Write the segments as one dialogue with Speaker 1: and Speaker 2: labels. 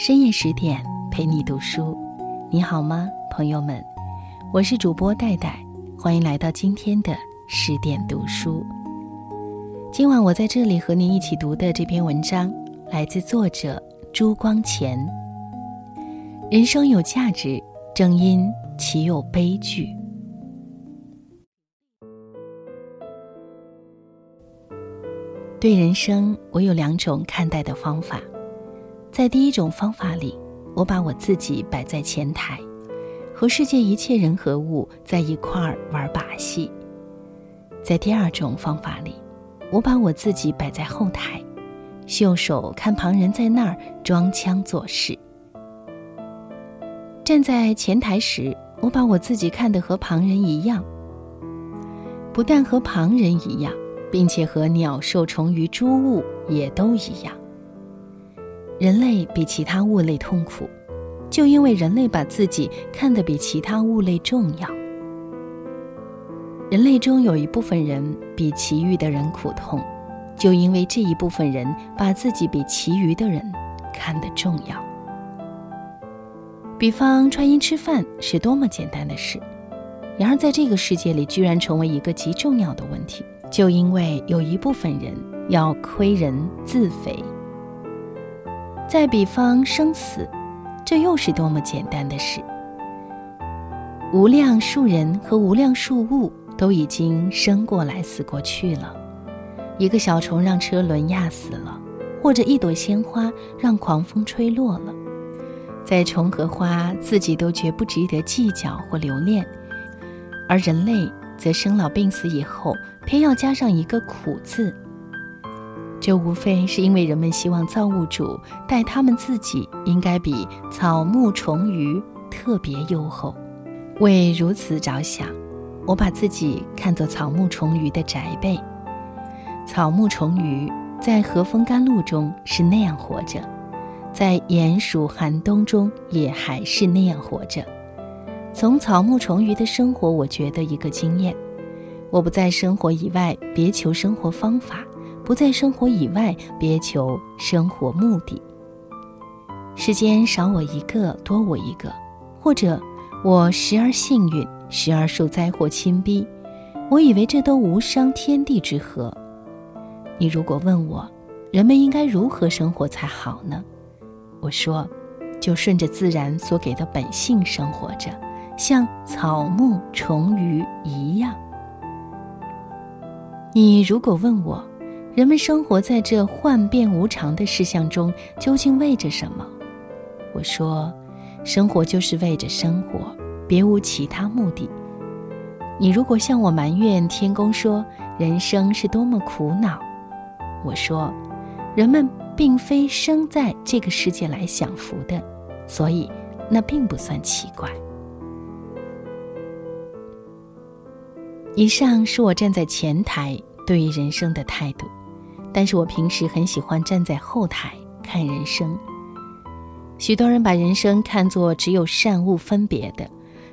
Speaker 1: 深夜十点陪你读书，你好吗，朋友们？我是主播戴戴，欢迎来到今天的十点读书。今晚我在这里和您一起读的这篇文章，来自作者朱光潜。人生有价值，正因其有悲剧。对人生，我有两种看待的方法。在第一种方法里，我把我自己摆在前台，和世界一切人和物在一块儿玩把戏；在第二种方法里，我把我自己摆在后台，袖手看旁人在那儿装腔作势。站在前台时，我把我自己看得和旁人一样，不但和旁人一样，并且和鸟兽虫鱼诸物也都一样。人类比其他物类痛苦，就因为人类把自己看得比其他物类重要。人类中有一部分人比其余的人苦痛，就因为这一部分人把自己比其余的人看得重要。比方穿衣吃饭是多么简单的事，然而在这个世界里居然成为一个极重要的问题，就因为有一部分人要亏人自肥。再比方生死，这又是多么简单的事。无量数人和无量数物都已经生过来死过去了，一个小虫让车轮压死了，或者一朵鲜花让狂风吹落了，在虫和花自己都绝不值得计较或留恋，而人类则生老病死以后，偏要加上一个苦字。这无非是因为人们希望造物主待他们自己应该比草木虫鱼特别优厚。为如此着想，我把自己看作草木虫鱼的宅辈。草木虫鱼在和风甘露中是那样活着，在炎暑寒冬中也还是那样活着。从草木虫鱼的生活，我觉得一个经验：我不在生活以外别求生活方法。不在生活以外，别求生活目的。世间少我一个，多我一个，或者我时而幸运，时而受灾祸侵逼，我以为这都无伤天地之和。你如果问我，人们应该如何生活才好呢？我说，就顺着自然所给的本性生活着，像草木虫鱼一样。你如果问我，人们生活在这幻变无常的事项中，究竟为着什么？我说，生活就是为着生活，别无其他目的。你如果向我埋怨天公说人生是多么苦恼，我说，人们并非生在这个世界来享福的，所以那并不算奇怪。以上是我站在前台对于人生的态度。但是我平时很喜欢站在后台看人生。许多人把人生看作只有善恶分别的，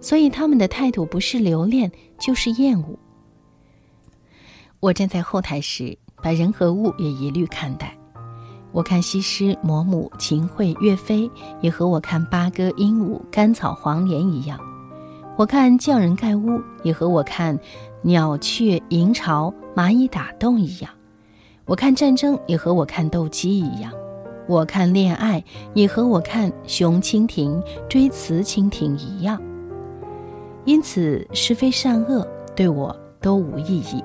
Speaker 1: 所以他们的态度不是留恋就是厌恶。我站在后台时，把人和物也一律看待。我看西施、嫫母、秦桧、岳飞，也和我看八哥、鹦鹉、甘草、黄连一样；我看匠人盖屋，也和我看鸟雀营巢、蚂蚁打洞一样。我看战争也和我看斗鸡一样，我看恋爱也和我看雄蜻蜓追雌蜻蜓一样。因此，是非善恶对我都无意义。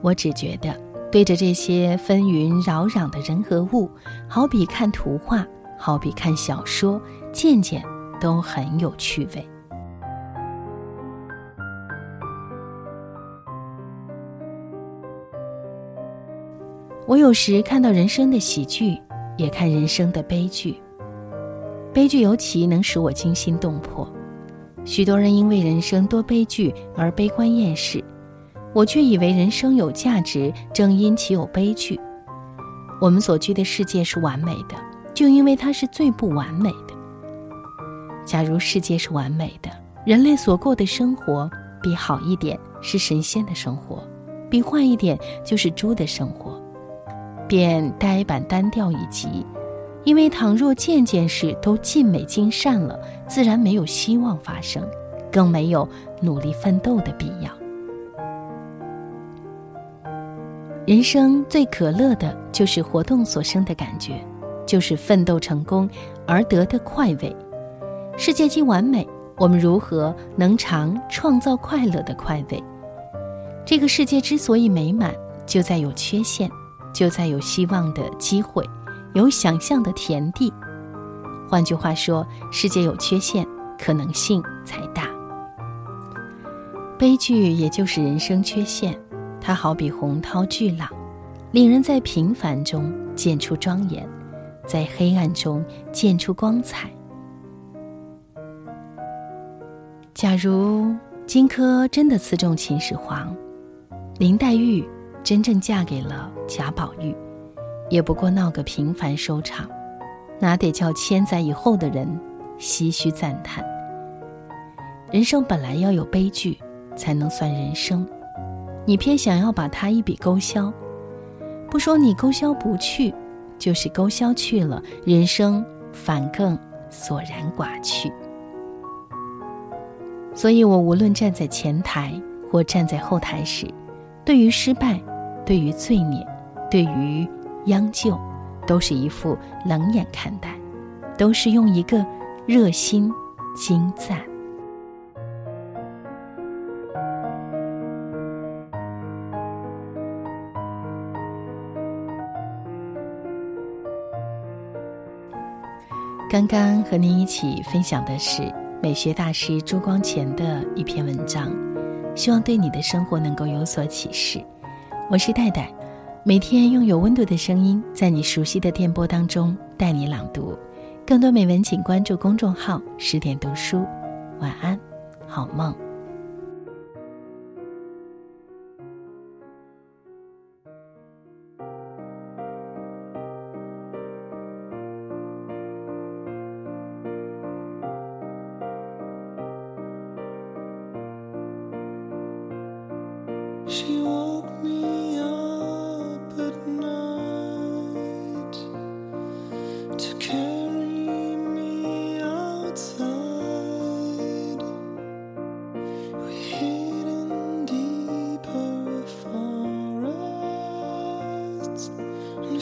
Speaker 1: 我只觉得，对着这些纷纭扰攘的人和物，好比看图画，好比看小说，件件都很有趣味。我有时看到人生的喜剧，也看人生的悲剧。悲剧尤其能使我惊心动魄。许多人因为人生多悲剧而悲观厌世，我却以为人生有价值，正因其有悲剧。我们所居的世界是完美的，就因为它是最不完美的。假如世界是完美的，人类所过的生活比好一点是神仙的生活，比坏一点就是猪的生活。便呆板单调以及，因为倘若件件事都尽美尽善了，自然没有希望发生，更没有努力奋斗的必要。人生最可乐的就是活动所生的感觉，就是奋斗成功而得的快慰。世界既完美，我们如何能尝创造快乐的快慰？这个世界之所以美满，就在有缺陷，就在有希望的机会，有想象的田地。换句话说，世界有缺陷，可能性才大。悲剧也就是人生缺陷。它好比洪涛巨浪，令人在平凡中见出庄严，在黑暗中见出光彩。假如荆轲真的刺中秦始皇，林黛玉真正嫁给了贾宝玉，也不过闹个平凡收场，哪得叫千载以后的人唏嘘赞叹？人生本来要有悲剧，才能算人生。你偏想要把它一笔勾销，不说你勾销不去，就是勾销去了，人生反更索然寡趣。所以我无论站在前台或站在后台时，对于失败，对于罪孽，对于央救，都是一副冷眼看待，都是用一个热心精赞。刚刚和您一起分享的是美学大师朱光潜的一篇文章，希望对你的生活能够有所启示。我是戴戴，每天用有温度的声音，在你熟悉的电波当中带你朗读。更多美文，请关注公众号“十点读书”。晚安，好梦。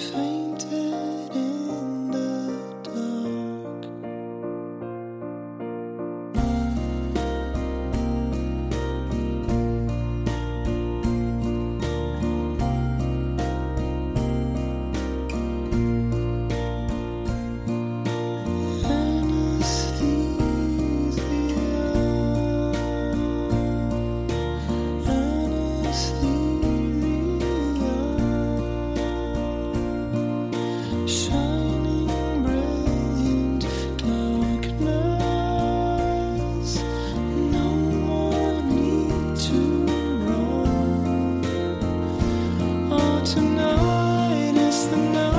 Speaker 2: find tonight is the night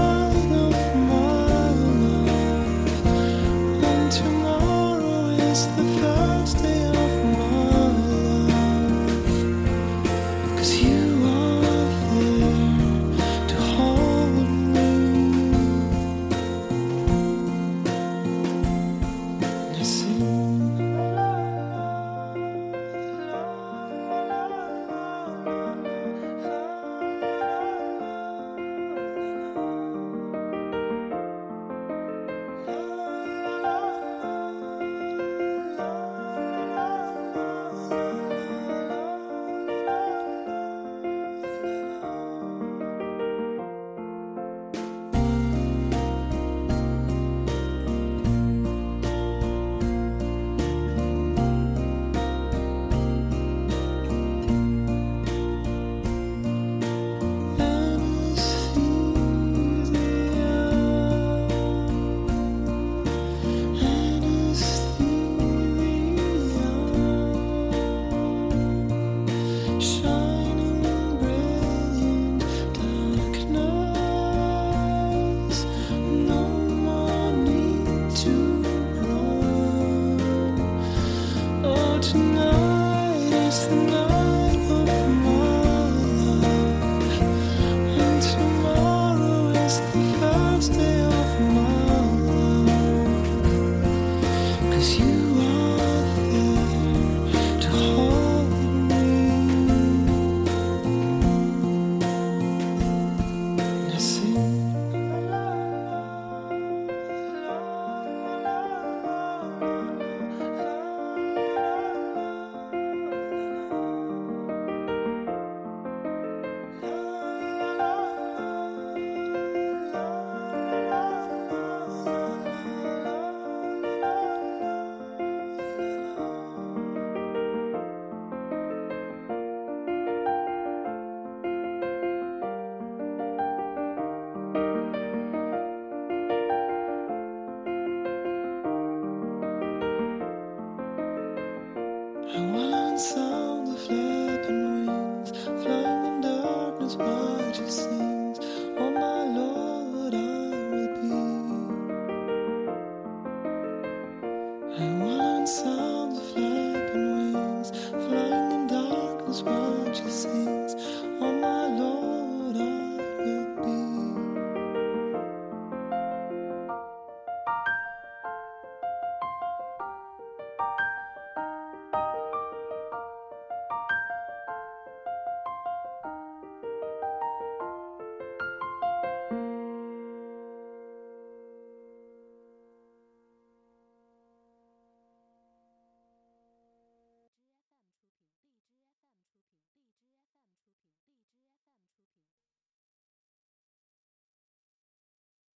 Speaker 2: sun.